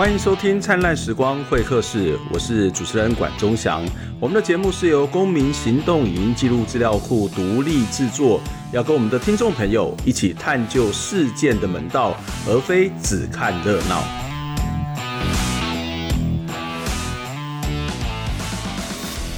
欢迎收听《灿烂时光会客室》，我是主持人管中祥。我们的节目是由公民行动影音记录资料库独立制作，要跟我们的听众朋友一起探究事件的门道，而非只看热闹。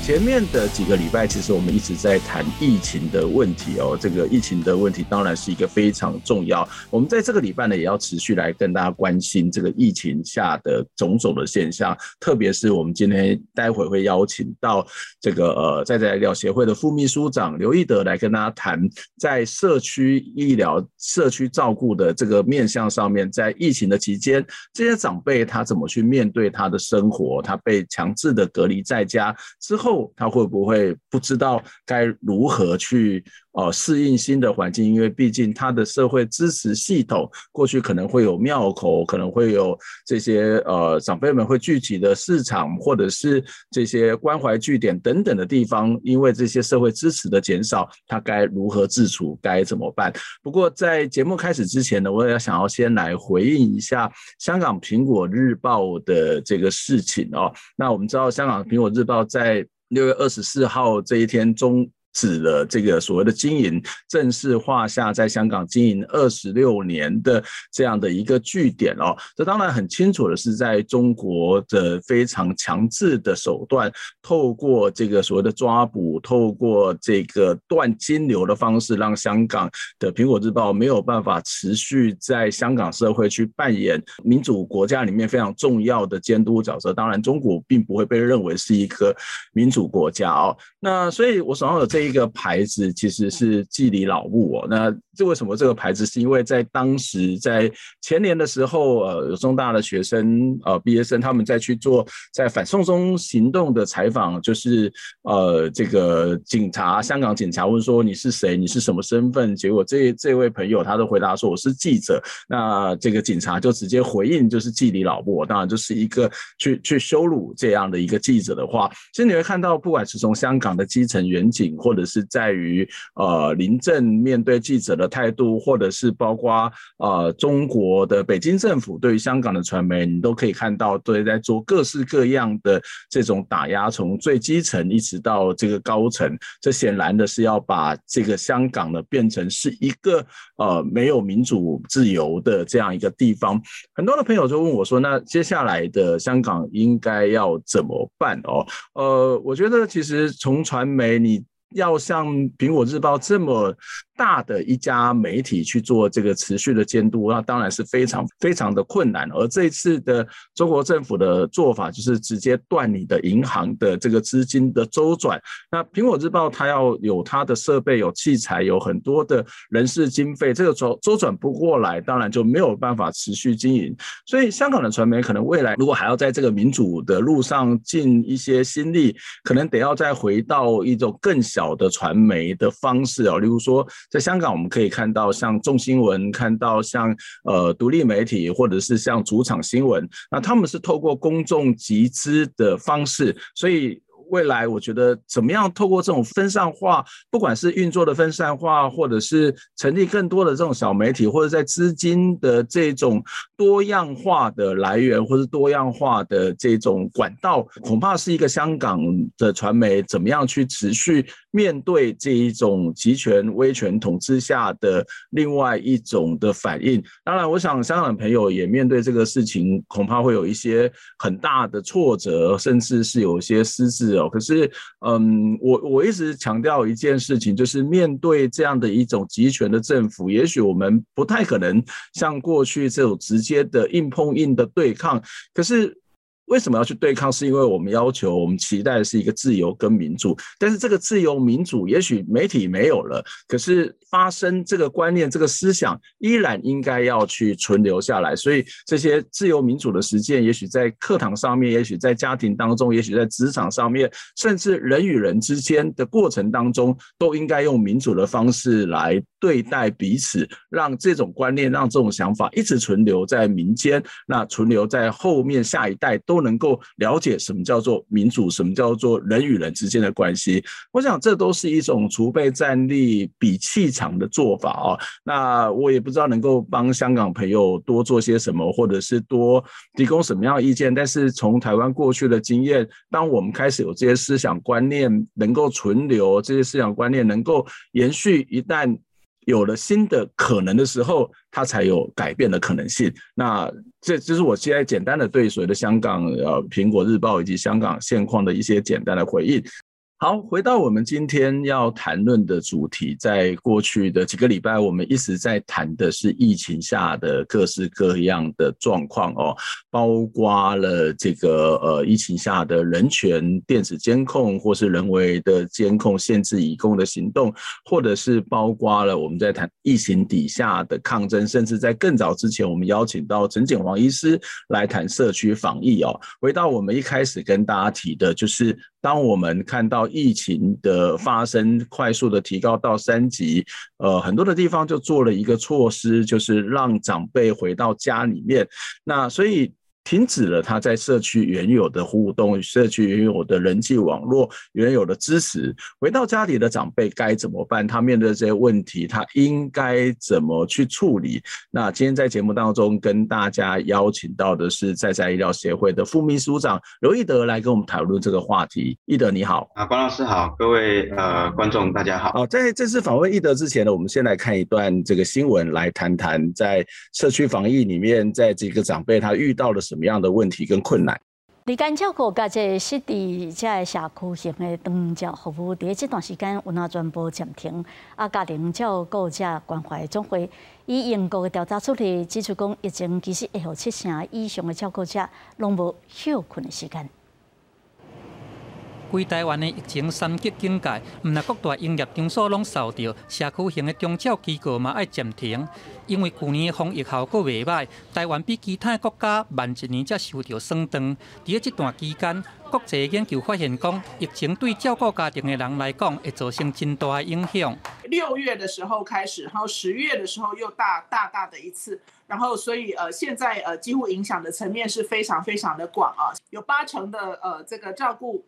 前面的几个礼拜，其实我们一直在谈疫情的问题哦。这个疫情的问题当然是一个非常重要。我们在这个礼拜呢，也要持续来跟大家关心这个疫情下的种种的现象。特别是我们今天待会会邀请到这个呃在在医疗协会的副秘书长刘义德来跟大家谈，在社区医疗、社区照顾的这个面向上面，在疫情的期间，这些长辈他怎么去面对他的生活？他被强制的隔离在家之后。他会不会不知道该如何去呃适应新的环境？因为毕竟他的社会支持系统过去可能会有庙口，可能会有这些呃长辈们会聚集的市场，或者是这些关怀据点等等的地方。因为这些社会支持的减少，他该如何自处？该怎么办？不过在节目开始之前呢，我也要想要先来回应一下香港苹果日报的这个事情哦。那我们知道香港苹果日报在六月二十四号这一天中。指了这个所谓的经营，正式画下在香港经营二十六年的这样的一个据点哦。这当然很清楚的是，在中国的非常强制的手段，透过这个所谓的抓捕，透过这个断金流的方式，让香港的苹果日报没有办法持续在香港社会去扮演民主国家里面非常重要的监督角色。当然，中国并不会被认为是一个民主国家哦。那所以，我手上有这。一个牌子其实是纪里老木哦，那这为什么这个牌子？是因为在当时在前年的时候，呃，有中大的学生呃毕业生他们在去做在反送中行动的采访，就是呃这个警察香港警察问说，你是谁？你是什么身份？结果这这位朋友他都回答说，我是记者。那这个警察就直接回应就是纪里老木，当然就是一个去去羞辱这样的一个记者的话。其实你会看到，不管是从香港的基层远景或或者是在于呃临政面对记者的态度，或者是包括呃中国的北京政府对于香港的传媒，你都可以看到，对，在做各式各样的这种打压，从最基层一直到这个高层，这显然的是要把这个香港呢变成是一个呃没有民主自由的这样一个地方。很多的朋友就问我说：“那接下来的香港应该要怎么办？”哦，呃，我觉得其实从传媒你。要像苹果日报这么大的一家媒体去做这个持续的监督，那当然是非常非常的困难。而这一次的中国政府的做法，就是直接断你的银行的这个资金的周转。那苹果日报它要有它的设备、有器材、有很多的人事经费，这个周周转不过来，当然就没有办法持续经营。所以香港的传媒可能未来如果还要在这个民主的路上尽一些心力，可能得要再回到一种更小。好的传媒的方式哦，例如说，在香港我们可以看到像众新闻，看到像呃独立媒体，或者是像主场新闻，那他们是透过公众集资的方式，所以。未来我觉得怎么样透过这种分散化，不管是运作的分散化，或者是成立更多的这种小媒体，或者在资金的这种多样化的来源，或者多样化的这种管道，恐怕是一个香港的传媒怎么样去持续面对这一种集权威权统治下的另外一种的反应。当然，我想香港的朋友也面对这个事情，恐怕会有一些很大的挫折，甚至是有一些失智哦。可是，嗯，我我一直强调一件事情，就是面对这样的一种集权的政府，也许我们不太可能像过去这种直接的硬碰硬的对抗。可是。为什么要去对抗？是因为我们要求、我们期待的是一个自由跟民主。但是这个自由民主，也许媒体没有了，可是发生这个观念、这个思想，依然应该要去存留下来。所以这些自由民主的实践，也许在课堂上面，也许在家庭当中，也许在职场上面，甚至人与人之间的过程当中，都应该用民主的方式来对待彼此，让这种观念、让这种想法一直存留在民间，那存留在后面下一代都。能够了解什么叫做民主，什么叫做人与人之间的关系。我想这都是一种储备战力、比气场的做法啊。那我也不知道能够帮香港朋友多做些什么，或者是多提供什么样的意见。但是从台湾过去的经验，当我们开始有这些思想观念能够存留，这些思想观念能够延续，一旦有了新的可能的时候，它才有改变的可能性。那这就是我现在简单的对所谓的香港呃苹果日报以及香港现况的一些简单的回应。好，回到我们今天要谈论的主题，在过去的几个礼拜，我们一直在谈的是疫情下的各式各样的状况哦，包括了这个呃疫情下的人权电子监控，或是人为的监控限制移工的行动，或者是包括了我们在谈疫情底下的抗争，甚至在更早之前，我们邀请到陈景黄医师来谈社区防疫哦。回到我们一开始跟大家提的，就是。当我们看到疫情的发生快速的提高到三级，呃，很多的地方就做了一个措施，就是让长辈回到家里面。那所以。停止了他在社区原有的互动，社区原有的人际网络，原有的支持。回到家里的长辈该怎么办？他面对这些问题，他应该怎么去处理？那今天在节目当中跟大家邀请到的是在在医疗协会的副秘书长刘义德来跟我们讨论这个话题。义德你好，啊，关老师好，各位呃观众大家好。好，在这次访问义德之前呢，我们先来看一段这个新闻，来谈谈在社区防疫里面，在这个长辈他遇到了什么样的问题跟困难？日间照顾甲这实地这社区型的长照服务，伫这段时间有哪全部暂停？啊，家庭照顾者关怀总会以英国的调查出来指出，讲疫情其实会有七成以上的照顾者拢无休困的时间。规台湾的疫情三级警戒，毋但各大营业场所拢受到，社区型的长照机构嘛爱暂停，因为去年的防疫效果未歹，台湾比其他国家慢一年才收到算账。伫这段期间，国际研究发现讲，疫情对照顾家庭的人来讲，会造成真大的影响。六月的时候开始，然后十月的时候又大大大的一次，然后所以呃，现在呃，几乎影响的层面是非常非常的广啊，有八成的呃这个照顾。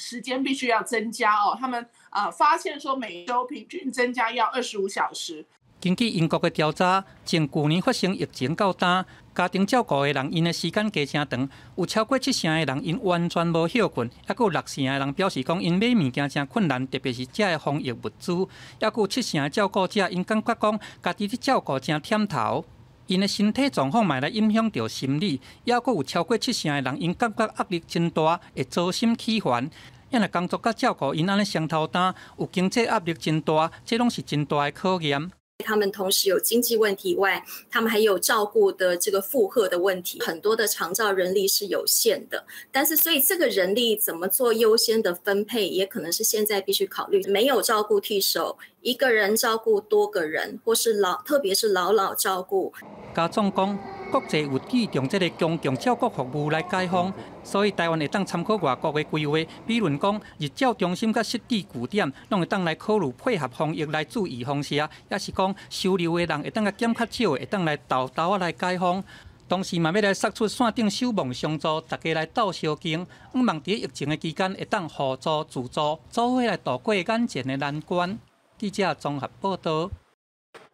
时间必须要增加哦，他们呃发现说每周平均增加要二十五小时。根据英国的调查，从去年发生疫情到今，家庭照顾的人因的时间加长长，有超过七成的人因完全无休困，还有六成的人表示讲因买物件真困难，特别是这的防疫物资，还有七成的照顾者因感觉讲家己的照顾真忝头。因的身体状况嘛来影响到心理，抑阁有超过七成的人因感觉压力真大，会遭心气烦。因为工作甲照顾因安尼双头担，有经济压力真大，这拢是真大的考验。他们同时有经济问题外，他们还有照顾的这个负荷的问题，很多的长照人力是有限的。但是，所以这个人力怎么做优先的分配，也可能是现在必须考虑。没有照顾替手，一个人照顾多个人，或是老，特别是老老照顾。家总讲，国际有注重这个公共照顾服务来解放，所以台湾会当参考外国的规划，比如讲日照中心甲湿地古点，拢会当来考虑配合防疫来注意方式啊，也是讲收留的人会当个减较少，会当来豆豆啊来解放。同时嘛，要来释出线顶守望相助，大家来斗相敬，希望在疫情的期间会当互助自助，做伙来度过眼前的难关。记者综合报道。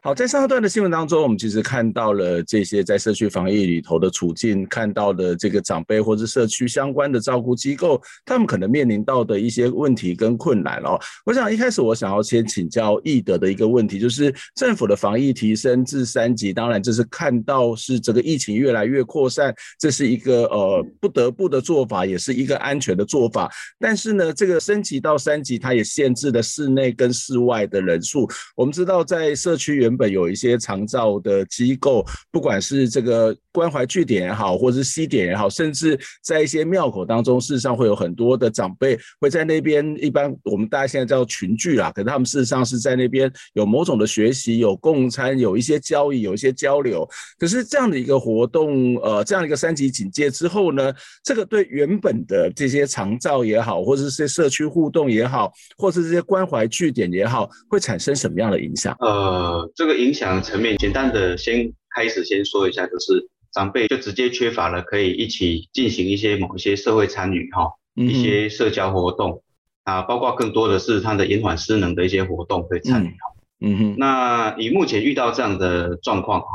好，在上一段的新闻当中，我们其实看到了这些在社区防疫里头的处境，看到的这个长辈或者社区相关的照顾机构，他们可能面临到的一些问题跟困难哦。我想一开始我想要先请教易德的一个问题，就是政府的防疫提升至三级，当然这是看到是这个疫情越来越扩散，这是一个呃不得不的做法，也是一个安全的做法。但是呢，这个升级到三级，它也限制了室内跟室外的人数。我们知道在社区原本有一些长照的机构，不管是这个关怀据点也好，或者是西点也好，甚至在一些庙口当中，事实上会有很多的长辈会在那边。一般我们大家现在叫群聚啦，可是他们事实上是在那边有某种的学习、有共餐、有一些交易、有一些交流。可是这样的一个活动，呃，这样一个三级警戒之后呢，这个对原本的这些长照也好，或者是社区互动也好，或是这些关怀据点也好，会产生什么样的影响？呃，这个影响层面，简单的先开始先说一下，就是长辈就直接缺乏了可以一起进行一些某一些社会参与哈，一些社交活动啊，包括更多的是他的延缓失能的一些活动可以参与。嗯哼，那以目前遇到这样的状况哈，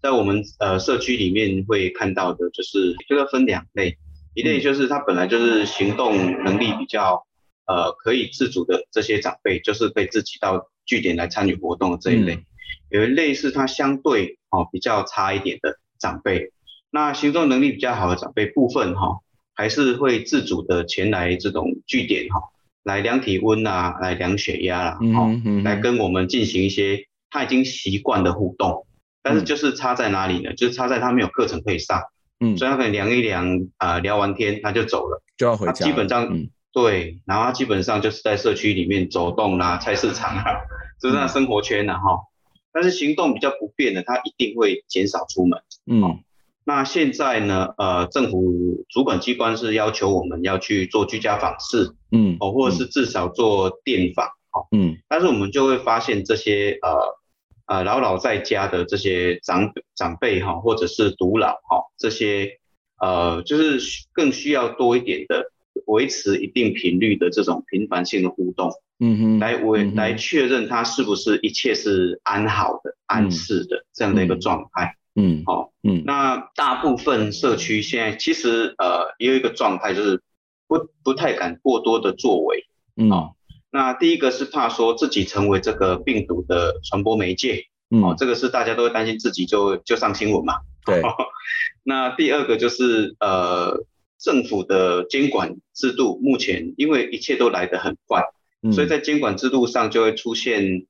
在我们呃社区里面会看到的就是这个分两类，一类就是他本来就是行动能力比较呃可以自主的这些长辈，就是可以自己到据点来参与活动的这一类。有一类是他相对哦比较差一点的长辈，那行动能力比较好的长辈部分哈，还是会自主的前来这种据点哈，来量体温啊，来量血压啦，哦，来跟我们进行一些他已经习惯的互动，但是就是差在哪里呢？就是差在他没有课程可以上，嗯，所以他可能量一量啊，聊完天他就走了，就要回家，基本上对，然后他基本上就是在社区里面走动啦，菜市场啊，就是那生活圈呐哈。但是行动比较不便的，他一定会减少出门。嗯，那现在呢？呃，政府主管机关是要求我们要去做居家访视，嗯，哦，或者是至少做电访，哦，嗯。但是我们就会发现这些呃呃老老在家的这些长长辈哈，或者是独老哈，这些呃就是更需要多一点的维持一定频率的这种频繁性的互动。嗯哼，来我来确认他是不是一切是安好的、安适的这样的一个状态。嗯，好，嗯，那大部分社区现在其实呃也有一个状态，就是不不太敢过多的作为。嗯，好，那第一个是怕说自己成为这个病毒的传播媒介。嗯，哦，这个是大家都会担心自己就就上新闻嘛。对。那第二个就是呃政府的监管制度目前因为一切都来得很快。所以在监管制度上就会出现，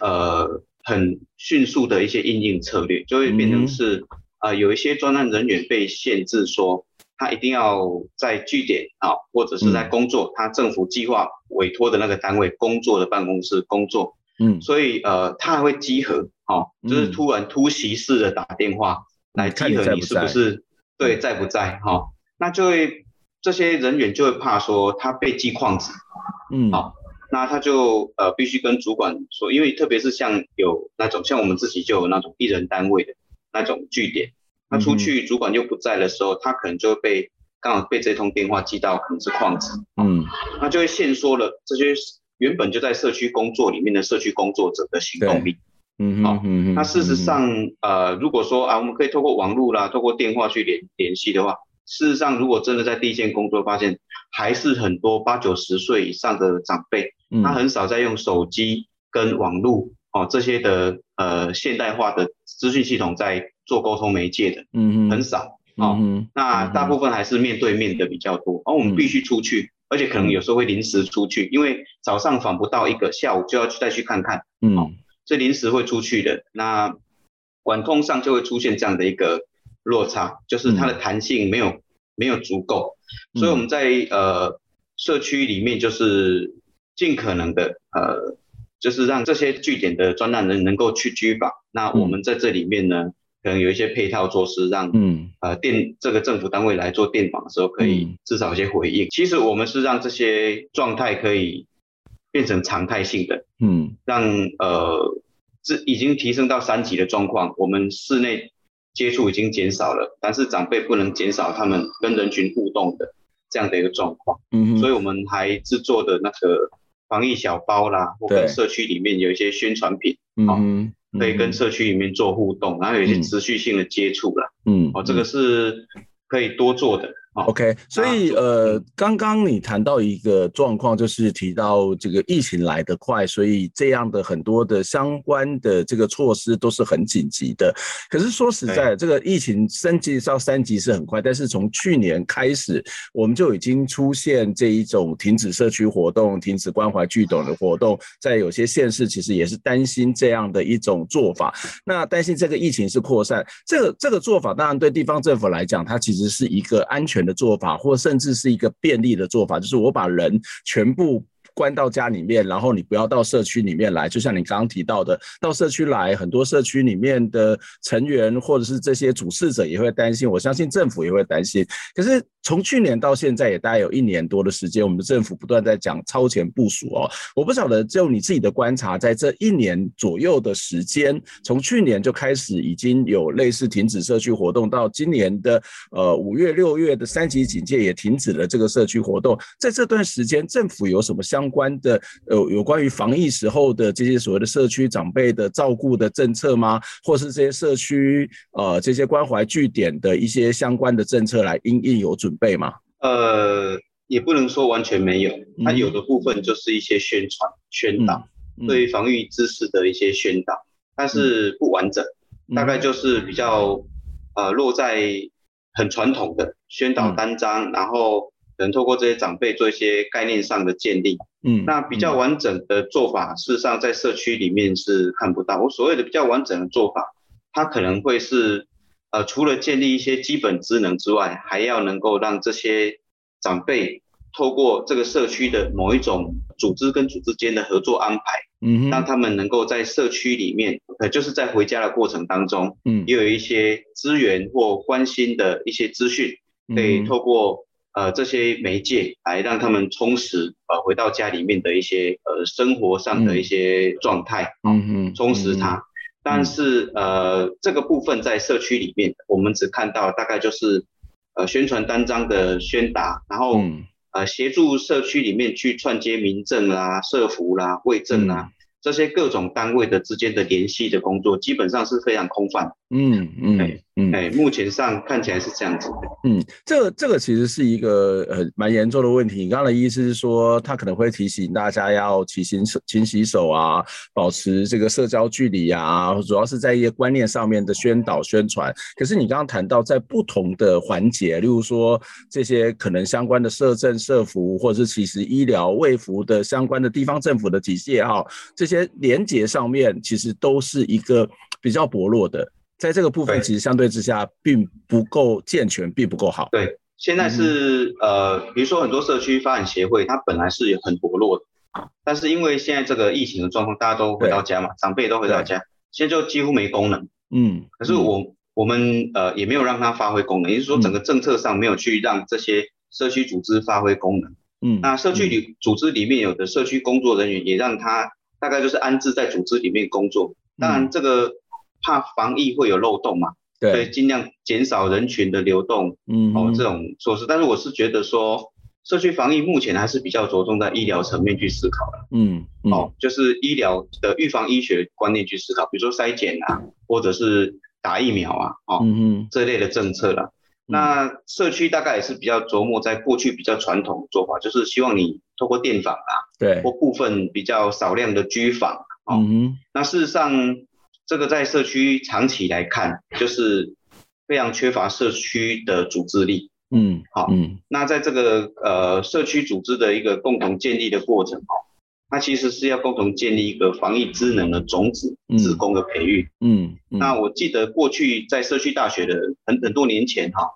呃，很迅速的一些应应策略，就会变成是，呃，有一些专案人员被限制说，他一定要在据点啊，或者是在工作，他政府计划委托的那个单位工作的办公室工作，嗯，所以呃，他还会集合，哦，就是突然突袭式的打电话来集合你是不是对在不在哈，那就会这些人员就会怕说他被记旷职，嗯，好。那他就呃必须跟主管说，因为特别是像有那种像我们自己就有那种一人单位的那种据点，他出去主管又不在的时候，他可能就会被刚好被这通电话记到可能是旷职，嗯，那就会限缩了这些原本就在社区工作里面的社区工作者的行动力，嗯好，嗯嗯，那事实上呃如果说啊我们可以透过网络啦，透过电话去联联系的话。事实上，如果真的在第一线工作，发现还是很多八九十岁以上的长辈，嗯、他很少在用手机跟网络哦这些的呃现代化的资讯系统在做沟通媒介的，嗯嗯，很少哦。嗯、那大部分还是面对面的比较多，而、我们必须出去，嗯、而且可能有时候会临时出去，因为早上访不到一个，下午就要去再去看看，嗯，哦、所以临时会出去的。那管控上就会出现这样的一个。落差就是它的弹性没有、嗯、没有足够，所以我们在呃社区里面就是尽可能的呃就是让这些据点的专案人能够去居访，那我们在这里面呢可能有一些配套措施让嗯。呃电这个政府单位来做电访的时候可以至少有些回应。其实我们是让这些状态可以变成常态性的，嗯，让呃这已经提升到三级的状况，我们室内。接触已经减少了，但是长辈不能减少他们跟人群互动的这样的一个状况。嗯，所以我们还制作的那个防疫小包啦，或跟社区里面有一些宣传品，嗯，可以跟社区里面做互动，然后有一些持续性的接触啦。嗯，哦，这个是可以多做的。OK，所以呃，刚刚你谈到一个状况，就是提到这个疫情来得快，所以这样的很多的相关的这个措施都是很紧急的。可是说实在，这个疫情升级到三级是很快，但是从去年开始，我们就已经出现这一种停止社区活动、停止关怀据点的活动，在有些县市其实也是担心这样的一种做法。那担心这个疫情是扩散，这个这个做法当然对地方政府来讲，它其实是一个安全的做法，或甚至是一个便利的做法，就是我把人全部关到家里面，然后你不要到社区里面来。就像你刚刚提到的，到社区来，很多社区里面的成员或者是这些主事者也会担心，我相信政府也会担心。可是从去年到现在也大概有一年多的时间，我们的政府不断在讲超前部署哦。我不晓得就你自己的观察，在这一年左右的时间，从去年就开始已经有类似停止社区活动，到今年的呃五月六月的三级警戒也停止了这个社区活动，在这段时间政府有什么相关的呃有关于防疫时候的这些所谓的社区长辈的照顾的政策吗？或是这些社区呃这些关怀据点的一些相关的政策来应应有准备吗？呃，也不能说完全没有，它有的部分就是一些宣传、宣导，对于防疫知识的一些宣导，但是不完整，大概就是比较呃落在很传统的宣导单张，然后。可能透过这些长辈做一些概念上的建立，嗯，那比较完整的做法，事实上在社区里面是看不到。我所谓的比较完整的做法，它可能会是，呃，除了建立一些基本职能之外，还要能够让这些长辈透过这个社区的某一种组织跟组织间的合作安排，嗯，让他们能够在社区里面，呃，就是在回家的过程当中，嗯，也有一些资源或关心的一些资讯，可以透过。呃，这些媒介来让他们充实呃回到家里面的一些呃生活上的一些状态，嗯嗯，充实它。但是呃这个部分在社区里面，我们只看到大概就是呃宣传单张的宣达，然后呃协助社区里面去串接民政啦、社服啦、卫政啦。这些各种单位的之间的联系的工作，基本上是非常空泛。嗯嗯嗯，哎，目前上看起来是这样子的。嗯，这个这个其实是一个呃蛮严重的问题。你刚刚的意思是说，他可能会提醒大家要勤洗手、勤洗手啊，保持这个社交距离啊，主要是在一些观念上面的宣导宣传。可是你刚刚谈到在不同的环节，例如说这些可能相关的社政、社服，或者是其实医疗、卫服的相关的地方政府的体系也好，这些。连接上面其实都是一个比较薄弱的，在这个部分其实相对之下并不够健全，并不够好。对，现在是呃，比如说很多社区发展协会，它本来是很薄弱的，但是因为现在这个疫情的状况，大家都回到家嘛，长辈都回到家，现在就几乎没功能。嗯，可是我我们呃也没有让它发挥功能，也就是说整个政策上没有去让这些社区组织发挥功能。嗯，那社区里组织里面有的社区工作人员也让他。大概就是安置在组织里面工作，当然这个怕防疫会有漏洞嘛，对，所以尽量减少人群的流动，嗯，哦，这种措施。但是我是觉得说，社区防疫目前还是比较着重在医疗层面去思考的，嗯，哦，就是医疗的预防医学观念去思考，比如说筛检啊，或者是打疫苗啊，哦，嗯这类的政策了。那社区大概也是比较琢磨在过去比较传统的做法，就是希望你透过电访啊，对，或部分比较少量的居访，哦，嗯，那事实上这个在社区长期来看，就是非常缺乏社区的组织力，嗯，好，嗯，那在这个呃社区组织的一个共同建立的过程，哦，它其实是要共同建立一个防疫职能的种子，志工的培育，嗯，嗯，那我记得过去在社区大学的很很多年前，哈。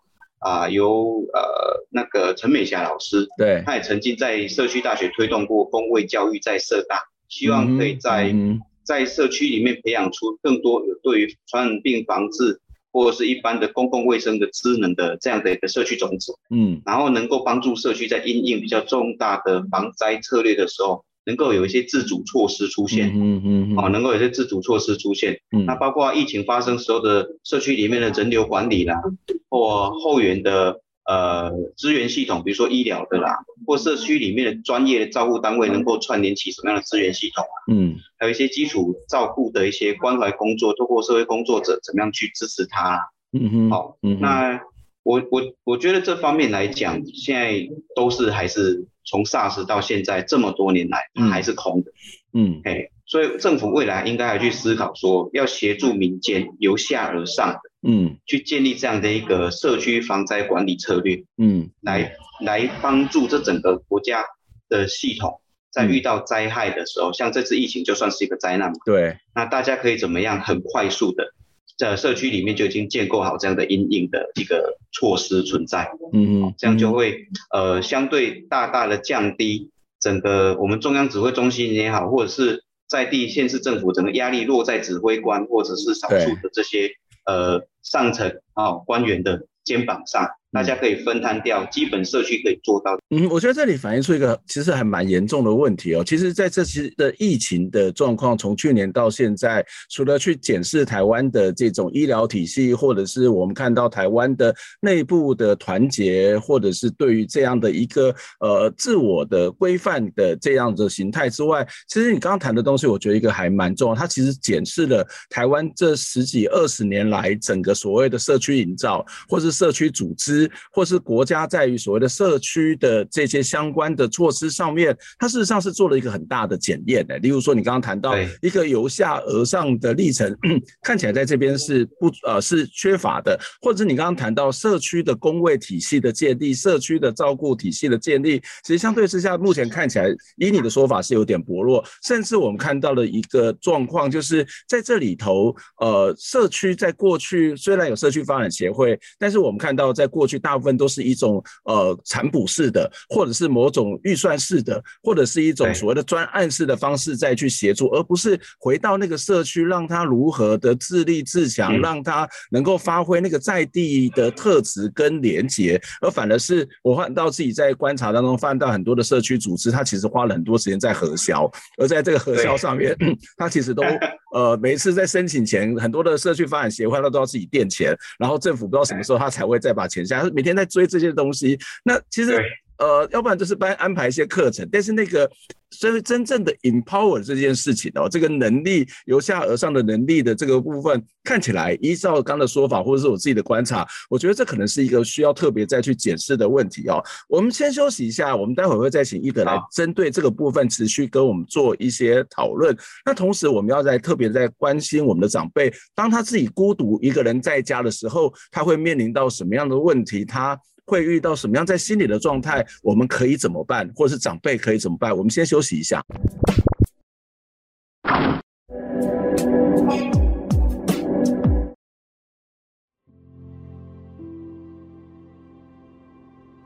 啊，由呃那个陈美霞老师，对，他也曾经在社区大学推动过公卫教育，在社大，希望可以在、嗯、在社区里面培养出更多有对于传染病防治或者是一般的公共卫生的职能的这样的一个社区种子，嗯，然后能够帮助社区在因应比较重大的防灾策略的时候。能够有一些自主措施出现，嗯嗯哦，能够有一些自主措施出现，嗯，那包括疫情发生时候的社区里面的人流管理啦，或后援的呃资源系统，比如说医疗的啦，或社区里面的专业的照顾单位能够串联起什么样的资源系统啊，嗯，还有一些基础照顾的一些关怀工作，透过社会工作者怎么样去支持他，嗯哼，好，嗯，那我我我觉得这方面来讲，现在都是还是。从 SARS 到现在这么多年来，还是空的。嗯，哎，所以政府未来应该还去思考说，要协助民间由下而上的，嗯，去建立这样的一个社区防灾管理策略，嗯，来来帮助这整个国家的系统，在遇到灾害的时候，像这次疫情就算是一个灾难嘛，对，那大家可以怎么样很快速的。在社区里面就已经建构好这样的阴影的一个措施存在，嗯嗯，这样就会呃相对大大的降低整个我们中央指挥中心也好，或者是在地县市政府，整个压力落在指挥官或者是少数的这些呃上层啊、哦、官员的肩膀上。大家可以分摊掉，基本社区可以做到。嗯，我觉得这里反映出一个其实还蛮严重的问题哦。其实在这次的疫情的状况，从去年到现在，除了去检视台湾的这种医疗体系，或者是我们看到台湾的内部的团结，或者是对于这样的一个呃自我的规范的这样的形态之外，其实你刚刚谈的东西，我觉得一个还蛮重要。它其实检视了台湾这十几二十年来整个所谓的社区营造，或是社区组织。或是国家在于所谓的社区的这些相关的措施上面，它事实上是做了一个很大的检验的。例如说，你刚刚谈到一个由下而上的历程，看起来在这边是不呃是缺乏的，或者是你刚刚谈到社区的工位体系的建立、社区的照顾体系的建立，其实相对之下，目前看起来以你的说法是有点薄弱。甚至我们看到了一个状况，就是在这里头，呃，社区在过去虽然有社区发展协会，但是我们看到在过去。大部分都是一种呃产补式的，或者是某种预算式的，或者是一种所谓的专案式的方式再去协助，而不是回到那个社区，让他如何的自立自强，让他能够发挥那个在地的特质跟连结，而反而是我看到自己在观察当中，发现到很多的社区组织，他其实花了很多时间在核销，而在这个核销上面，他其实都 呃每一次在申请前，很多的社区发展协会他都要自己垫钱，然后政府不知道什么时候他才会再把钱下。每天在追这些东西，那其实呃，要不然就是帮安排一些课程，但是那个。所以真正的 empower 这件事情哦，这个能力由下而上的能力的这个部分，看起来依照刚的说法，或者是我自己的观察，我觉得这可能是一个需要特别再去检视的问题哦。我们先休息一下，我们待会儿会再请一德来针对这个部分持续跟我们做一些讨论。那同时，我们要在特别在关心我们的长辈，当他自己孤独一个人在家的时候，他会面临到什么样的问题？他会遇到什么样在心理的状态？我们可以怎么办？或者是长辈可以怎么办？我们先休息一下。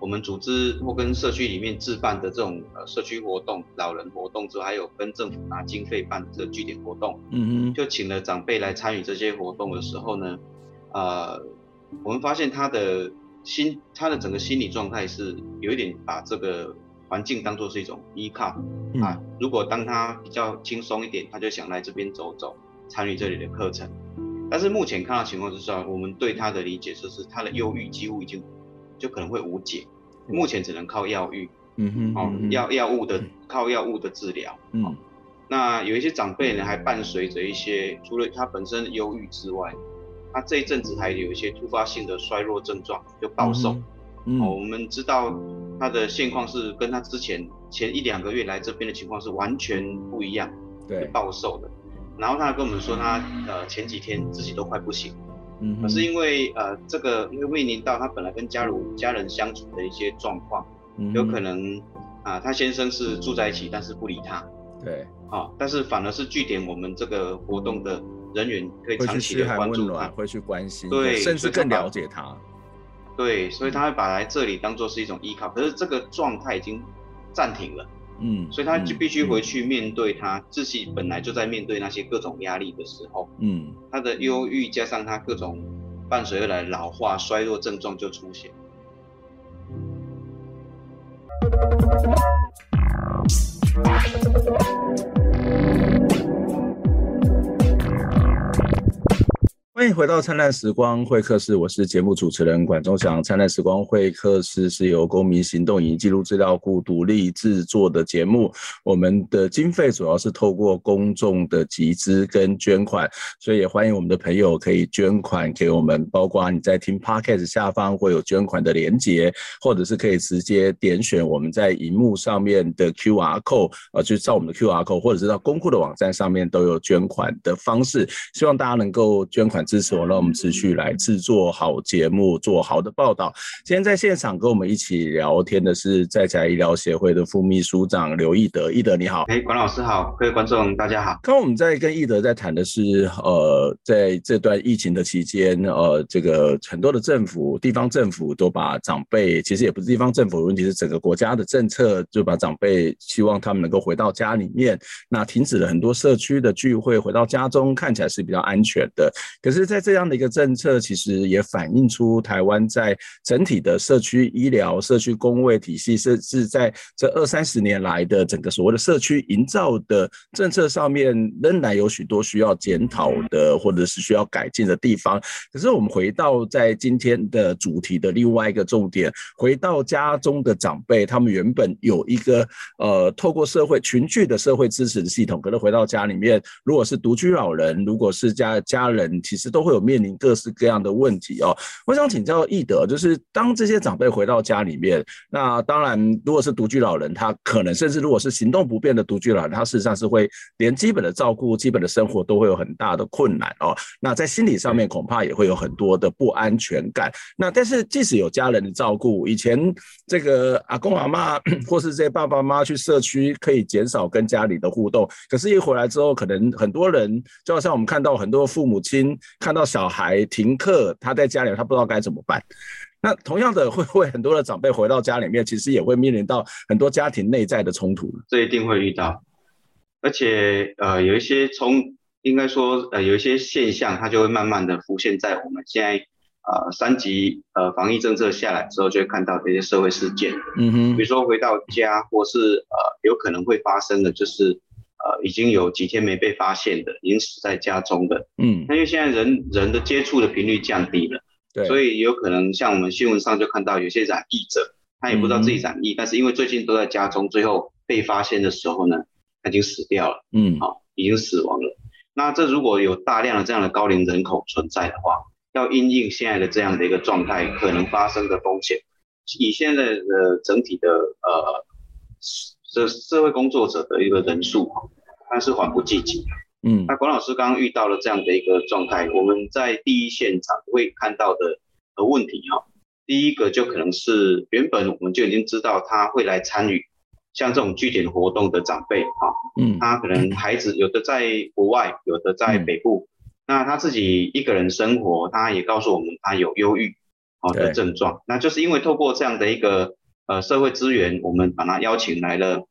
我们组织或跟社区里面自办的这种呃社区活动、老人活动之后，还有跟政府拿经费办的这个据点活动，嗯嗯，就请了长辈来参与这些活动的时候呢，呃，我们发现他的。心，他的整个心理状态是有一点把这个环境当做是一种依靠、嗯、啊。如果当他比较轻松一点，他就想来这边走走，参与这里的课程。但是目前看到情况之下，我们对他的理解就是他的忧郁几乎已经就可能会无解，目前只能靠药浴，嗯哼，哦，药药物的靠药物的治疗，嗯、哦。那有一些长辈呢，还伴随着一些除了他本身的忧郁之外。他这一阵子还有一些突发性的衰弱症状，就暴瘦。嗯，嗯、哦，我们知道他的现况是跟他之前前一两个月来这边的情况是完全不一样，对，暴瘦的。然后他跟我们说他，他呃前几天自己都快不行。嗯，可是因为呃这个因为面临到他本来跟家人家人相处的一些状况，嗯、有可能啊、呃、他先生是住在一起，但是不理他。对，啊、哦，但是反而是据点我们这个活动的。人员可以长期的关注他，会去关心，对，甚至更了解他。对，所以他会把来这里当做是一种依靠。可是这个状态已经暂停了，嗯，所以他就必须回去面对他自己本来就在面对那些各种压力的时候，嗯，他的忧郁加上他各种伴随而来老化衰弱症状就出现。欢迎回到灿烂时光会客室，我是节目主持人管中祥。灿烂时光会客室是由公民行动影记录资料库独立制作的节目，我们的经费主要是透过公众的集资跟捐款，所以也欢迎我们的朋友可以捐款给我们，包括你在听 Podcast 下方会有捐款的连结，或者是可以直接点选我们在荧幕上面的 QR code，呃，就照我们的 QR code，或者是到公库的网站上面都有捐款的方式，希望大家能够捐款。支持我，让我们持续来制作好节目，做好的报道。今天在现场跟我们一起聊天的是在家医疗协会的副秘书长刘义德，义德你好。哎，管老师好，各位观众大家好。刚刚我们在跟义德在谈的是，呃，在这段疫情的期间，呃，这个很多的政府、地方政府都把长辈，其实也不是地方政府的问题，是整个国家的政策，就把长辈希望他们能够回到家里面，那停止了很多社区的聚会，回到家中看起来是比较安全的。可是，在这样的一个政策，其实也反映出台湾在整体的社区医疗、社区公卫体系，甚至在这二三十年来的整个所谓的社区营造的政策上面，仍然有许多需要检讨的，或者是需要改进的地方。可是，我们回到在今天的主题的另外一个重点，回到家中的长辈，他们原本有一个呃，透过社会群聚的社会支持的系统，可能回到家里面，如果是独居老人，如果是家家人，其实都会有面临各式各样的问题哦。我想请教易德，就是当这些长辈回到家里面，那当然，如果是独居老人，他可能甚至如果是行动不便的独居老人，他事实上是会连基本的照顾、基本的生活都会有很大的困难哦。那在心理上面恐怕也会有很多的不安全感。那但是即使有家人的照顾，以前这个阿公阿嬷或是这些爸爸妈妈去社区可以减少跟家里的互动，可是一回来之后，可能很多人就好像我们看到很多父母亲看到小孩停课，他在家里他不知道该怎么办。那同样的，会不会很多的长辈回到家里面，其实也会面临到很多家庭内在的冲突？这一定会遇到，而且呃，有一些从应该说呃，有一些现象，它就会慢慢的浮现在我们现在呃三级呃防疫政策下来之后，就会看到这些社会事件。嗯哼，比如说回到家，或是呃有可能会发生的，就是呃已经有几天没被发现的，已经死在家中的。嗯，那因为现在人人的接触的频率降低了。对所以有可能像我们新闻上就看到有些染疫者，他也不知道自己染疫，嗯、但是因为最近都在家中，最后被发现的时候呢，他已经死掉了，嗯，好，已经死亡了。那这如果有大量的这样的高龄人口存在的话，要因应现在的这样的一个状态可能发生的风险，以现在的整体的呃社社会工作者的一个人数，但是缓不济急。嗯，那管老师刚刚遇到了这样的一个状态，我们在第一现场会看到的呃问题哈，第一个就可能是原本我们就已经知道他会来参与像这种据点活动的长辈哈，嗯，他可能孩子有的在国外，有的在北部，那他自己一个人生活，他也告诉我们他有忧郁哦的症状，那就是因为透过这样的一个呃社会资源，我们把他邀请来了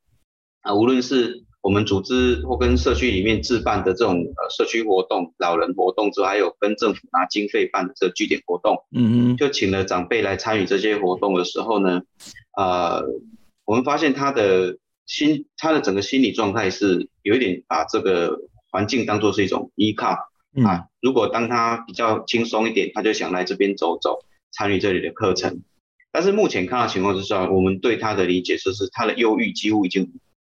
啊，无论是。我们组织或跟社区里面自办的这种呃社区活动、老人活动之后，还有跟政府拿经费办的这个据点活动，嗯嗯，就请了长辈来参与这些活动的时候呢，呃，我们发现他的心，他的整个心理状态是有一点把这个环境当做是一种依靠啊。如果当他比较轻松一点，他就想来这边走走，参与这里的课程。但是目前看到情况之下，我们对他的理解就是他的忧郁几乎已经。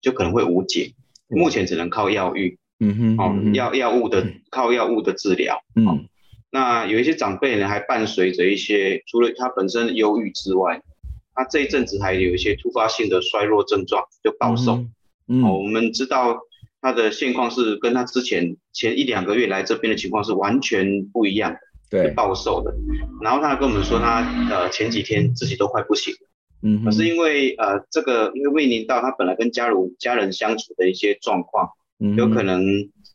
就可能会无解，目前只能靠药浴，嗯哼，哦，药药物的靠药物的治疗，嗯，那有一些长辈呢，还伴随着一些，除了他本身忧郁之外，他这一阵子还有一些突发性的衰弱症状，就暴瘦，嗯，我们知道他的现况是跟他之前前一两个月来这边的情况是完全不一样的，对，暴瘦的，然后他跟我们说他呃前几天自己都快不行了。嗯，可是因为呃，这个因为面临到他本来跟家人家人相处的一些状况，嗯，有可能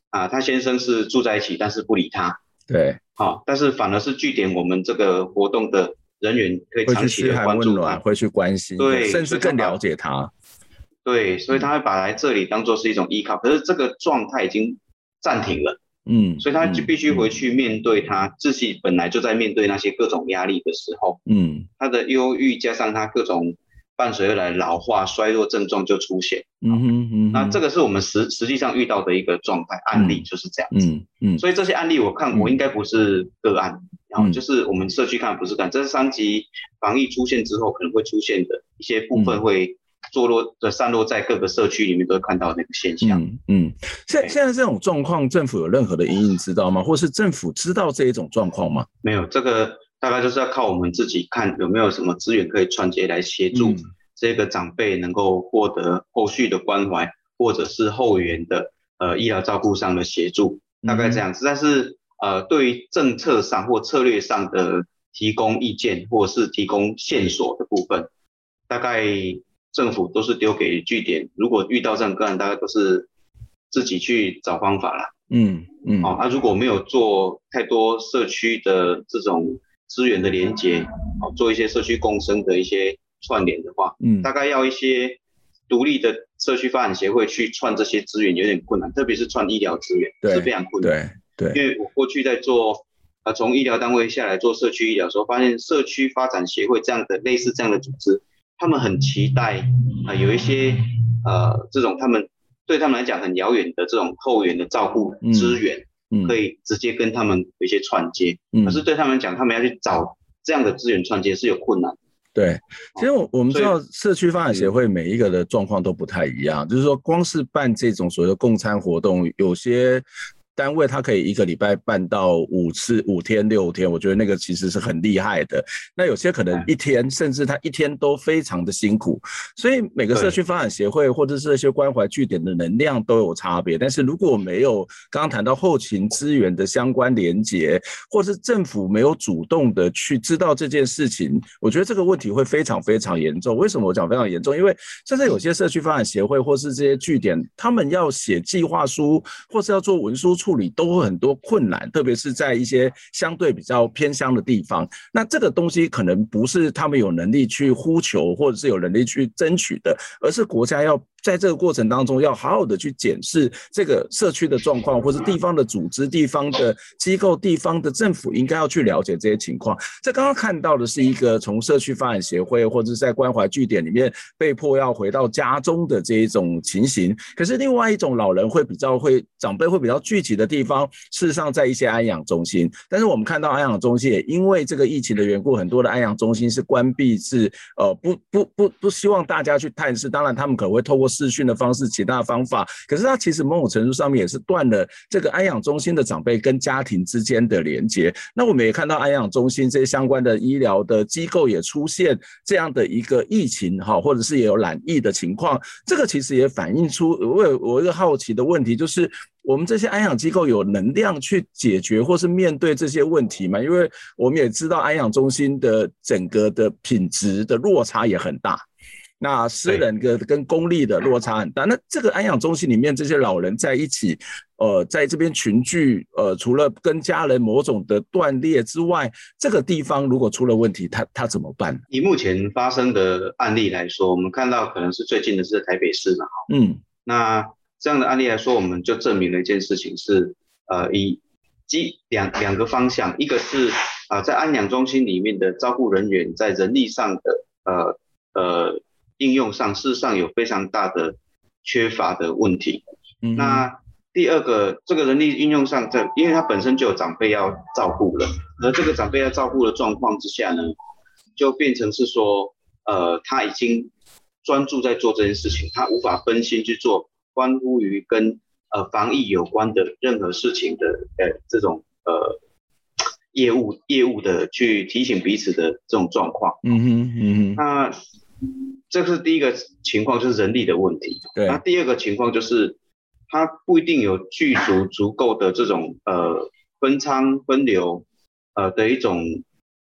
啊，他先生是住在一起，但是不理他，对，好，哦，但是反而是据点我们这个活动的人员可以长期的关注他，会去关心，对，甚至更了解他，对，所以他会把来这里当做是一种依靠，可是这个状态已经暂停了。嗯，所以他就必须回去面对他自己本来就在面对那些各种压力的时候，嗯，他的忧郁加上他各种伴随而来老化衰弱症状就出现，嗯哼嗯，那这个是我们实实际上遇到的一个状态案例就是这样子，嗯嗯，所以这些案例我看我应该不是个案，然后就是我们社区看不是个案，这是三级防疫出现之后可能会出现的一些部分会。坐落的散落在各个社区里面，都会看到那个现象。嗯，嗯，现现在这种状况，政府有任何的阴影知道吗？或是政府知道这一种状况吗？没有，这个大概就是要靠我们自己看有没有什么资源可以串接来协助这个长辈能够获得后续的关怀，或者是后援的呃医疗照顾上的协助，大概这样子。但是呃，对于政策上或策略上的提供意见，或是提供线索的部分，大概政府都是丢给据点。如果遇到这样个案，大家都是自己去找方法啦。嗯嗯。好、哦，那、啊、如果没有做太多社区的这种资源的连接，哦，做一些社区共生的一些串联的话，嗯，大概要一些独立的社区发展协会去串这些资源有点困难，特别是串医疗资源对是非常困难。对，对，因为我过去在做。啊，从医疗单位下来做社区医疗的时候，发现社区发展协会这样的类似这样的组织，他们很期待啊、呃，有一些呃这种他们对他们来讲很遥远的这种后援的照顾资源，嗯，可以直接跟他们有一些串接。嗯，可是对他们来讲，他们要去找这样的资源串接是有困难。对，其实我我们知道社区发展协会每一个的状况都不太一样，就是说光是办这种所谓的共餐活动，有些。单位它可以一个礼拜办到五次、五天、六天，我觉得那个其实是很厉害的。那有些可能一天，甚至他一天都非常的辛苦。所以每个社区发展协会或者是一些关怀据点的能量都有差别。但是如果没有刚刚谈到后勤资源的相关连结，或是政府没有主动的去知道这件事情，我觉得这个问题会非常非常严重。为什么我讲非常严重？因为甚至有些社区发展协会或是这些据点，他们要写计划书，或是要做文书。处处理都会很多困难，特别是在一些相对比较偏乡的地方。那这个东西可能不是他们有能力去呼求，或者是有能力去争取的，而是国家要。在这个过程当中，要好好的去检视这个社区的状况，或是地方的组织、地方的机构、地方的政府应该要去了解这些情况。这刚刚看到的是一个从社区发展协会或者是在关怀据点里面被迫要回到家中的这一种情形。可是另外一种老人会比较会长辈会比较聚集的地方，事实上在一些安养中心。但是我们看到安养中心也因为这个疫情的缘故，很多的安养中心是关闭，是呃不不不不希望大家去探视。当然他们可能会透过视讯的方式，其他方法，可是它其实某种程度上面也是断了这个安养中心的长辈跟家庭之间的连接。那我们也看到安养中心这些相关的医疗的机构也出现这样的一个疫情哈，或者是也有染疫的情况。这个其实也反映出我有我一个好奇的问题，就是我们这些安养机构有能量去解决或是面对这些问题吗？因为我们也知道安养中心的整个的品质的落差也很大。那私人的跟公立的落差很大。那这个安养中心里面这些老人在一起，呃，在这边群聚，呃，除了跟家人某种的断裂之外，这个地方如果出了问题，他他怎么办？以目前发生的案例来说，我们看到可能是最近的是在台北市嘛，嗯，那这样的案例来说，我们就证明了一件事情是，呃，以几两两个方向，一个是啊、呃，在安养中心里面的照顾人员在人力上的，呃呃。应用上事实上有非常大的缺乏的问题。嗯，那第二个，这个人力应用上，在因为他本身就有长辈要照顾了，而这个长辈要照顾的状况之下呢，就变成是说，呃，他已经专注在做这件事情，他无法分心去做关乎于跟呃防疫有关的任何事情的呃这种呃业务业务的去提醒彼此的这种状况。嗯哼，嗯哼，那。这是第一个情况，就是人力的问题。对。那第二个情况就是，它不一定有具足足够的这种呃分仓分流呃的一种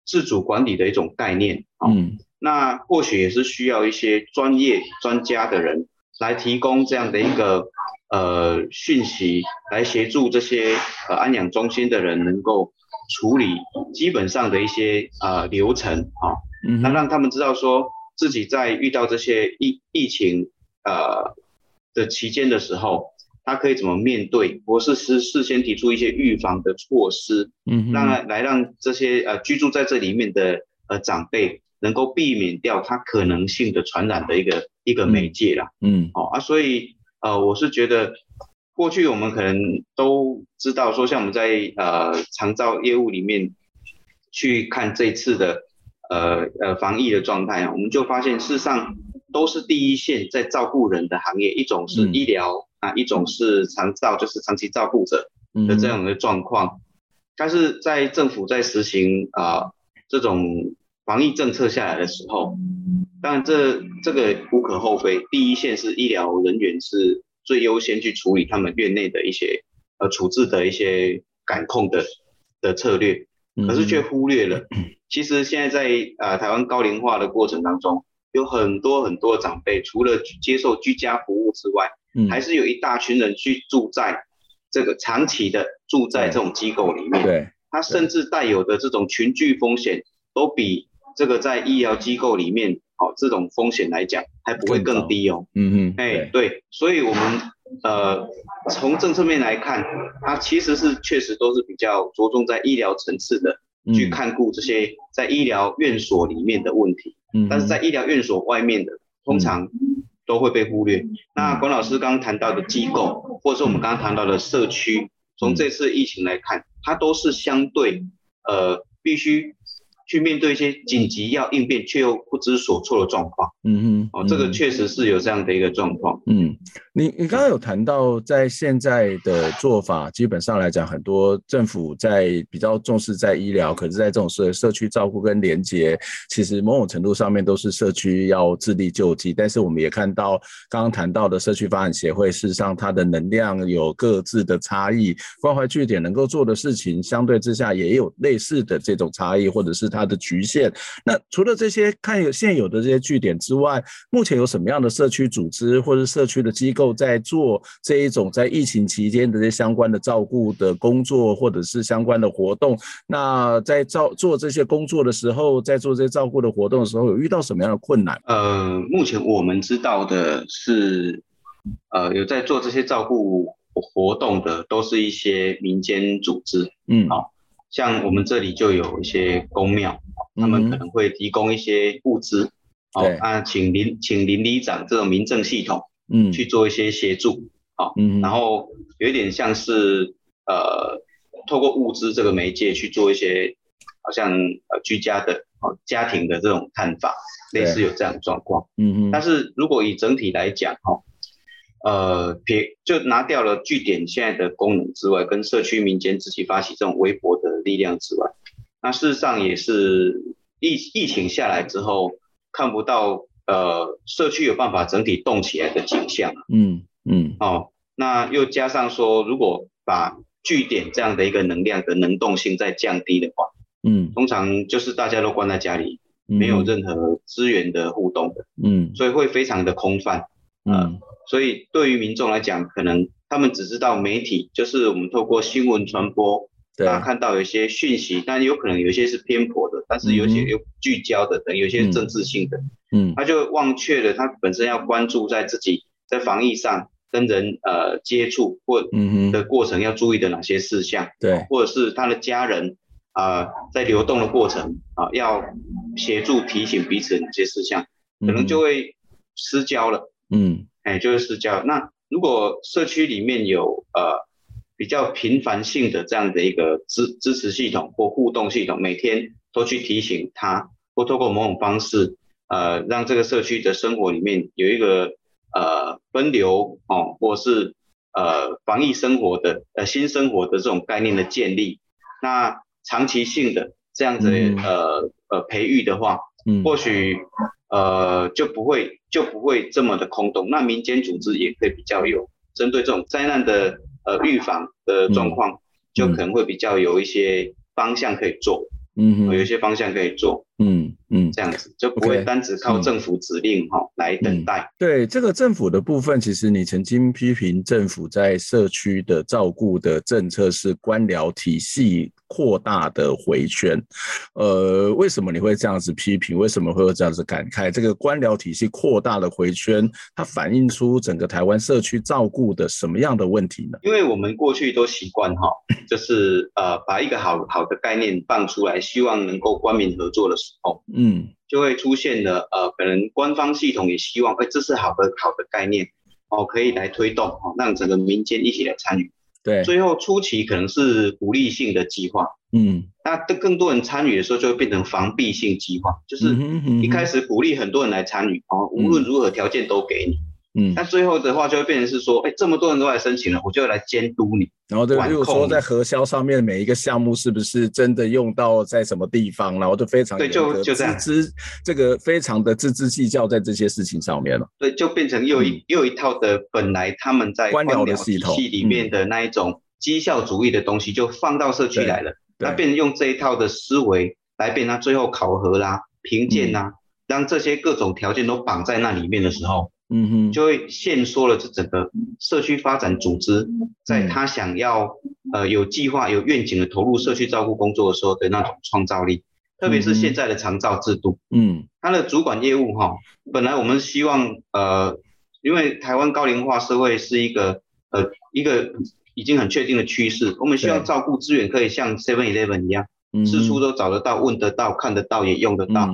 自主管理的一种概念。嗯。那或许也是需要一些专业专家的人来提供这样的一个呃讯息，来协助这些呃安养中心的人能够处理基本上的一些呃流程啊。嗯。那让他们知道说。自己在遇到这些疫疫情呃的期间的时候，他可以怎么面对，或是事事先提出一些预防的措施，嗯，让来让这些呃居住在这里面的呃长辈能够避免掉它可能性的传染的一个一个媒介啦，嗯，好、哦、啊，所以呃我是觉得过去我们可能都知道说，像我们在呃长照业务里面去看这次的。呃呃，防疫的状态啊，我们就发现事实上都是第一线在照顾人的行业，一种是医疗、嗯、啊，一种是长照，就是长期照顾者的这样的状况。嗯、但是在政府在实行啊、呃、这种防疫政策下来的时候，当然这这个无可厚非，第一线是医疗人员是最优先去处理他们院内的一些呃处置的一些感控的的策略，可是却忽略了，其实现在在呃台湾高龄化的过程当中，有很多很多长辈除了接受居家服务之外，还是有一大群人去住在这个长期的住在这种机构里面，对，他甚至带有的这种群聚风险，都比这个在医疗机构里面，哦，这种风险来讲，还不会更低哦。嗯嗯，哎，对，所以我们呃从政策面来看，它其实是确实都是比较着重在医疗层次的，去看顾这些在医疗院所里面的问题。嗯，但是在医疗院所外面的，通常都会被忽略。那管老师刚刚谈到的机构，或者是我们刚刚谈到的社区，从这次疫情来看，它都是相对呃必须。去面对一些紧急要应变却又不知所措的状况，嗯哼，哦，这个确实是有这样的一个状况。嗯，你你刚刚有谈到，在现在的做法，基本上来讲，很多政府在比较重视在医疗，可是，在这种社社区照顾跟连接，其实某种程度上面都是社区要自力救济。但是我们也看到，刚刚谈到的社区发展协会，事实上它的能量有各自的差异，关怀据点能够做的事情，相对之下也有类似的这种差异，或者是它。它的局限。那除了这些看有现有的这些据点之外，目前有什么样的社区组织或者社区的机构在做这一种在疫情期间的这些相关的照顾的工作，或者是相关的活动？那在照做这些工作的时候，在做这些照顾的活动的时候，有遇到什么样的困难？呃，目前我们知道的是，呃，有在做这些照顾活动的，都是一些民间组织。嗯，好。像我们这里就有一些公庙，他们可能会提供一些物资，好、啊，请邻请邻里长这种民政系统，嗯，去做一些协助，好、嗯哦，然后有一点像是呃，透过物资这个媒介去做一些，好像呃居家的哦家庭的这种看法，类似有这样的状况，嗯嗯，但是如果以整体来讲，哈。呃，撇就拿掉了据点现在的功能之外，跟社区民间自己发起这种微博的力量之外，那事实上也是疫疫情下来之后看不到呃社区有办法整体动起来的景象。嗯嗯。哦，那又加上说，如果把据点这样的一个能量的能动性再降低的话，嗯，通常就是大家都关在家里，没有任何资源的互动的，嗯，所以会非常的空泛，嗯。呃所以对于民众来讲，可能他们只知道媒体，就是我们透过新闻传播，大家看到有一些讯息，但有可能有一些是偏颇的，但是有些有聚焦的，等有些政治性的，嗯，他就忘却了他本身要关注在自己在防疫上跟人呃接触或的过程要注意的哪些事项，对，或者是他的家人啊、呃、在流动的过程啊、呃、要协助提醒彼此哪些事项，可能就会失焦了，嗯。哎，就是私教。那如果社区里面有呃比较频繁性的这样的一个支支持系统或互动系统，每天都去提醒他，或透过某种方式，呃，让这个社区的生活里面有一个呃分流哦，或是呃防疫生活的呃新生活的这种概念的建立，那长期性的这样子、嗯、呃呃培育的话，嗯，或许。呃，就不会就不会这么的空洞。那民间组织也可以比较有针对这种灾难的呃预防的状况，嗯、就可能会比较有一些方向可以做。嗯，有一些方向可以做。嗯嗯，这样子就不会单只靠政府指令哈、来等待、嗯。对这个政府的部分，其实你曾经批评政府在社区的照顾的政策是官僚体系。扩大的回圈，呃，为什么你会这样子批评？为什么会有这样子感慨？这个官僚体系扩大的回圈，它反映出整个台湾社区照顾的什么样的问题呢？因为我们过去都习惯哈，就是呃，把一个好好的概念放出来，希望能够官民合作的时候，嗯，就会出现了呃，可能官方系统也希望，哎，这是好的好的概念，哦，可以来推动，哦，让整个民间一起来参与。对，最后初期可能是鼓励性的计划，嗯，那更更多人参与的时候，就会变成防避性计划，就是一开始鼓励很多人来参与，哦，无论如何条件都给你。嗯，那最后的话就会变成是说，哎，这么多人都来申请了，我就要来监督你。然后对，比如说在核销上面每一个项目是不是真的用到在什么地方，然后就非常对，就就这样，这这个非常的錙铢计较在这些事情上面了。对，就变成又一、嗯、又一套的本来他们在官僚的系统里面的那一种绩效主义的东西就放到社区来了，那变成用这一套的思维来变，成最后考核啦、评鉴啦，让这些各种条件都绑在那里面的时候，嗯哼，就会限缩了这整个社区发展组织，在他想要呃有计划、有愿景的投入社区照顾工作的时候的那种创造力，特别是现在的长照制度，嗯，他的主管业务哈，本来我们希望呃，因为台湾高龄化社会是一个呃一个已经很确定的趋势，我们希望照顾资源可以像 Seven Eleven 一样，四处都找得到、问得到、看得到也用得到。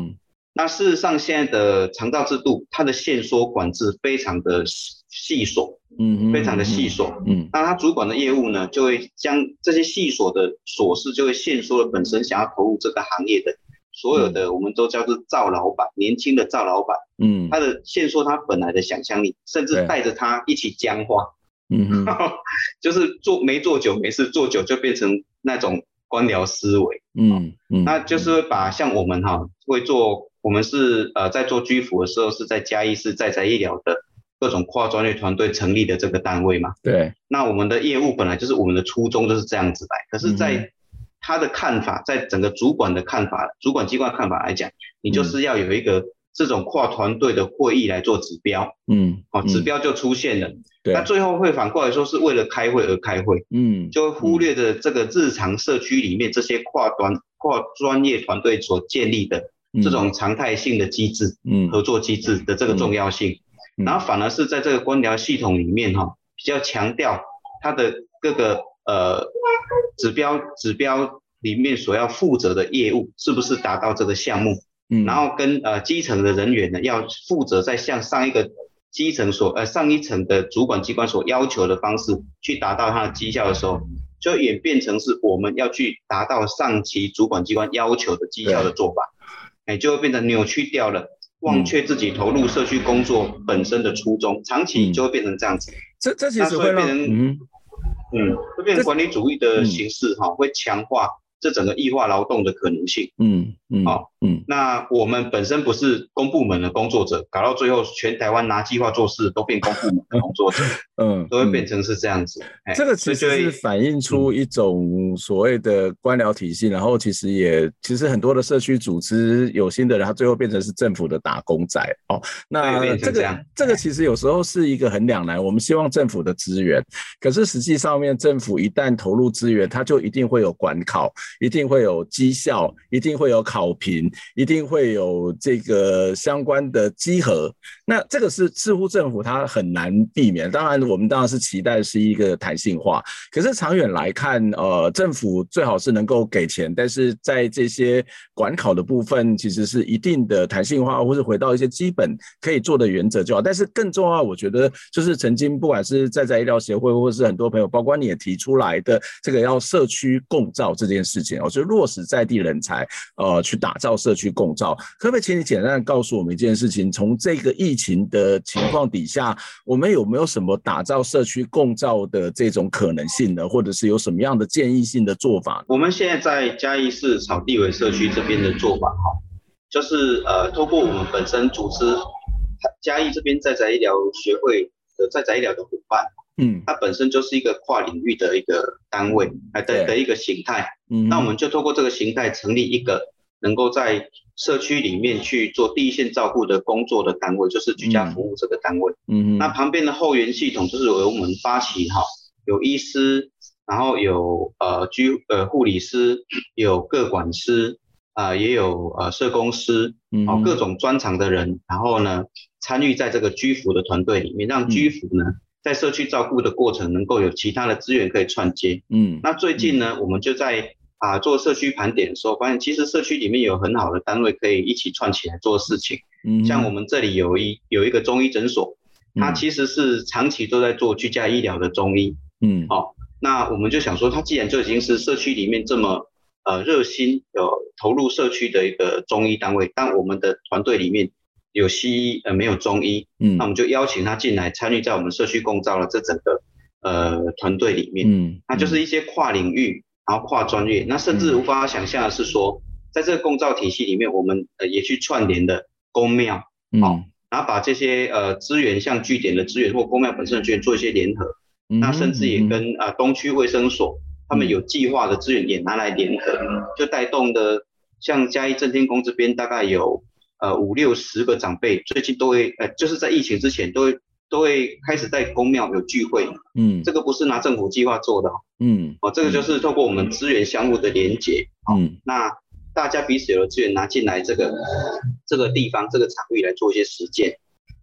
嗯那事实上，现在的长照制度，它的限缩管制非常的细琐，嗯，非常的细琐，嗯，那他主管的业务呢，就会将这些细琐的琐事，就会限缩了本身想要投入这个行业的所有的，我们都叫做赵老板，年轻的赵老板，嗯，他的限缩他本来的想象力，甚至带着他一起僵化，嗯，就是做没做久没事，做久就变成那种官僚思维，嗯。嗯，那就是把像我们哈会做。我们是呃在做居服的时候，是在嘉义市在宅医疗的各种跨专业团队成立的这个单位嘛？对。那我们的业务本来就是我们的初衷就是这样子来，可是，在他的看法，在整个主管的看法，主管机关看法来讲，你就是要有一个这种跨团队的会议来做指标，嗯，好，指标就出现了。对。那最后会反过来说，是为了开会而开会，嗯，就会忽略着这个日常社区里面这些跨端跨专业团队所建立的。这种常态性的机制，嗯，合作机制的这个重要性，然后反而是在这个官僚系统里面哈，比较强调它的各个呃指标指标里面所要负责的业务是不是达到这个项目，嗯，然后跟呃基层的人员呢要负责在向上一个基层所呃上一层的主管机关所要求的方式去达到它的绩效的时候，就演变成是我们要去达到上级主管机关要求的绩效的做法。哎，就会变得扭曲掉了，忘却自己投入社区工作本身的初衷，长期就会变成这样子。这这其实会变成，嗯嗯，会变成管理主义的形式哈，会强化。这整个异化劳动的可能性，嗯嗯，好，嗯，那我们本身不是公部门的工作者，搞到最后全台湾拿计划做事都变公部门的工作者，嗯，都会变成是这样子。这个其实是反映出一种所谓的官僚体系，然后其实也其实很多的社区组织有心的人，他最后变成是政府的打工仔哦。那这个这个其实有时候是一个很两难，我们希望政府的资源，可是实际上面政府一旦投入资源，它就一定会有管考。一定会有绩效，一定会有考好评，一定会有这个相关的稽核。那这个是似乎政府它很难避免。当然，我们当然是期待是一个弹性化。可是长远来看，呃，政府最好是能够给钱，但是在这些管考的部分，其实是一定的弹性化，或是回到一些基本可以做的原则就好。但是更重要，我觉得就是曾经不管是在在医疗协会，或是很多朋友，包括你也提出来的这个要社区共照这件事情。我觉得落实在地人才，呃，去打造社区共照，可不可以请你简单的告诉我们一件事情？从这个疫情的情况底下，我们有没有什么打造社区共照的这种可能性呢？或者是有什么样的建议性的做法？我们现在在嘉义市草地尾社区这边的做法，哈，就是呃，透过我们本身组织嘉义这边在宅医疗学会的在宅医疗的伙伴。嗯，它本身就是一个跨领域的一个单位，哎的的一个形态。嗯，那我们就透过这个形态成立一个能够在社区里面去做第一线照顾的工作的单位，就是居家服务这个单位。嗯，那旁边的后援系统就是由我们发起哈，有医师，然后有呃居呃护理师，有各管师啊、呃，也有呃社工师，哦各种专长的人，然后呢参与在这个居服的团队里面，让居服呢。在社区照顾的过程，能够有其他的资源可以串接。嗯，那最近呢，我们就在啊做社区盘点的时候，发现其实社区里面有很好的单位可以一起串起来做事情。嗯，像我们这里有一有一个中医诊所，它其实是长期都在做居家医疗的中医。嗯，好，那我们就想说，它既然就已经是社区里面这么呃热心有投入社区的一个中医单位，但我们的团队里面。有西医，呃，没有中医，嗯，那我们就邀请他进来参与在我们社区共造的这整个呃团队里面，嗯，那就是一些跨领域，然后跨专业，那甚至无法想象的是说，在这个共造体系里面，我们呃也去串联的公庙，嗯，然后把这些呃资源，像据点的资源或公庙本身的资源做一些联合，嗯、那甚至也跟啊、呃、东区卫生所，他们有计划的资源也拿来联合，嗯、就带动的像嘉义正天宫这边大概有呃五六十个长辈，最近都会呃就是在疫情之前都会都会开始在公庙有聚会，嗯，这个不是拿政府计划做的，嗯，哦，这个就是透过我们资源相互的连接，嗯，那大家彼此有的资源拿进来，这个这个地方这个场域来做一些实践。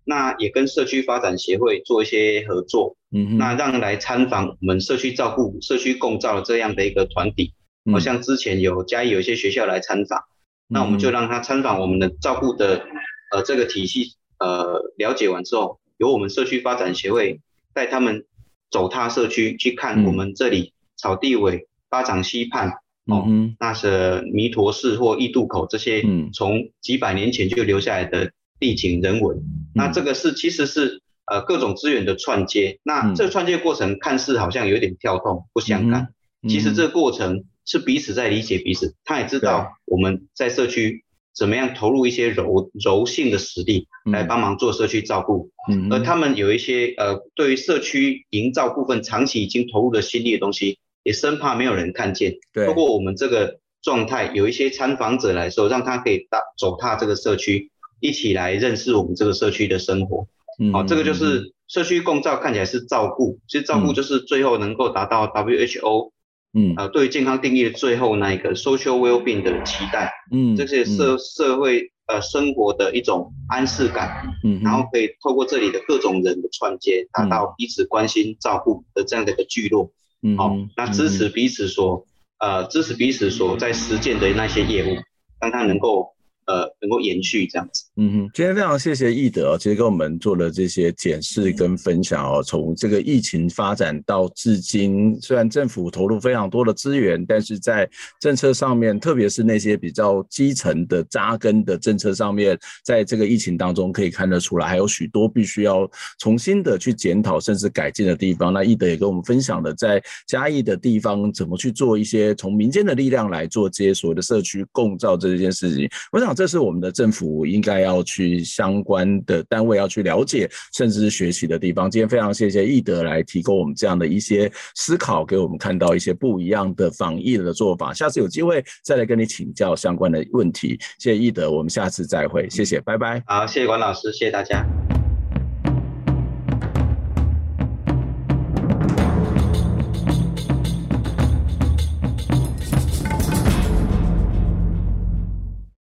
那也跟社区发展协会做一些合作，嗯，那让来参访我们社区照顾、社区共照这样的一个团体，好、嗯、像之前有嘉义有一些学校来参访，嗯、那我们就让他参访我们的照顾的呃这个体系，呃了解完之后，由我们社区发展协会带他们走踏社区去看我们这里草地尾、巴掌溪畔，嗯、哦，那是弥陀寺或义渡口这些，从几百年前就留下来的。地景人文，那这个是其实是呃各种资源的串接，那这个串接过程看似好像有点跳动不相干，其实这个过程是彼此在理解彼此，他也知道我们在社区怎么样投入一些柔柔性的实力来帮忙做社区照顾，而他们有一些呃对于社区营造部分长期已经投入了心力的东西，也生怕没有人看见，对。透过我们这个状态，有一些参访者来说，让他可以踏走踏这个社区。一起来认识我们这个社区的生活，嗯，好，这个就是社区共照，看起来是照顾，其实照顾就是最后能够达到 WHO，嗯，呃，对于健康定义的最后那一个 social well-being 的期待，嗯，这些社社会呃生活的一种安适感，嗯，然后可以透过这里的各种人的串接，达到彼此关心照顾的这样的一个聚落，嗯，好，那支持彼此所呃支持彼此所在实践的那些业务，让他能够。呃，能够延续这样子。嗯哼，今天非常谢谢易德，其实跟我们做了这些检视跟分享哦。从这个疫情发展到至今，虽然政府投入非常多的资源，但是在政策上面，特别是那些比较基层的扎根的政策上面，在这个疫情当中可以看得出来，还有许多必须要重新的去检讨甚至改进的地方。那易德也跟我们分享了在嘉义的地方怎么去做一些从民间的力量来做这些所谓的社区共造这件事情。我想。这是我们的政府应该要去相关的单位要去了解，甚至是学习的地方。今天非常谢谢易德来提供我们这样的一些思考，给我们看到一些不一样的防疫的做法。下次有机会再来跟你请教相关的问题。谢谢易德，我们下次再会，谢谢，拜拜。好，谢谢关老师，谢谢大家。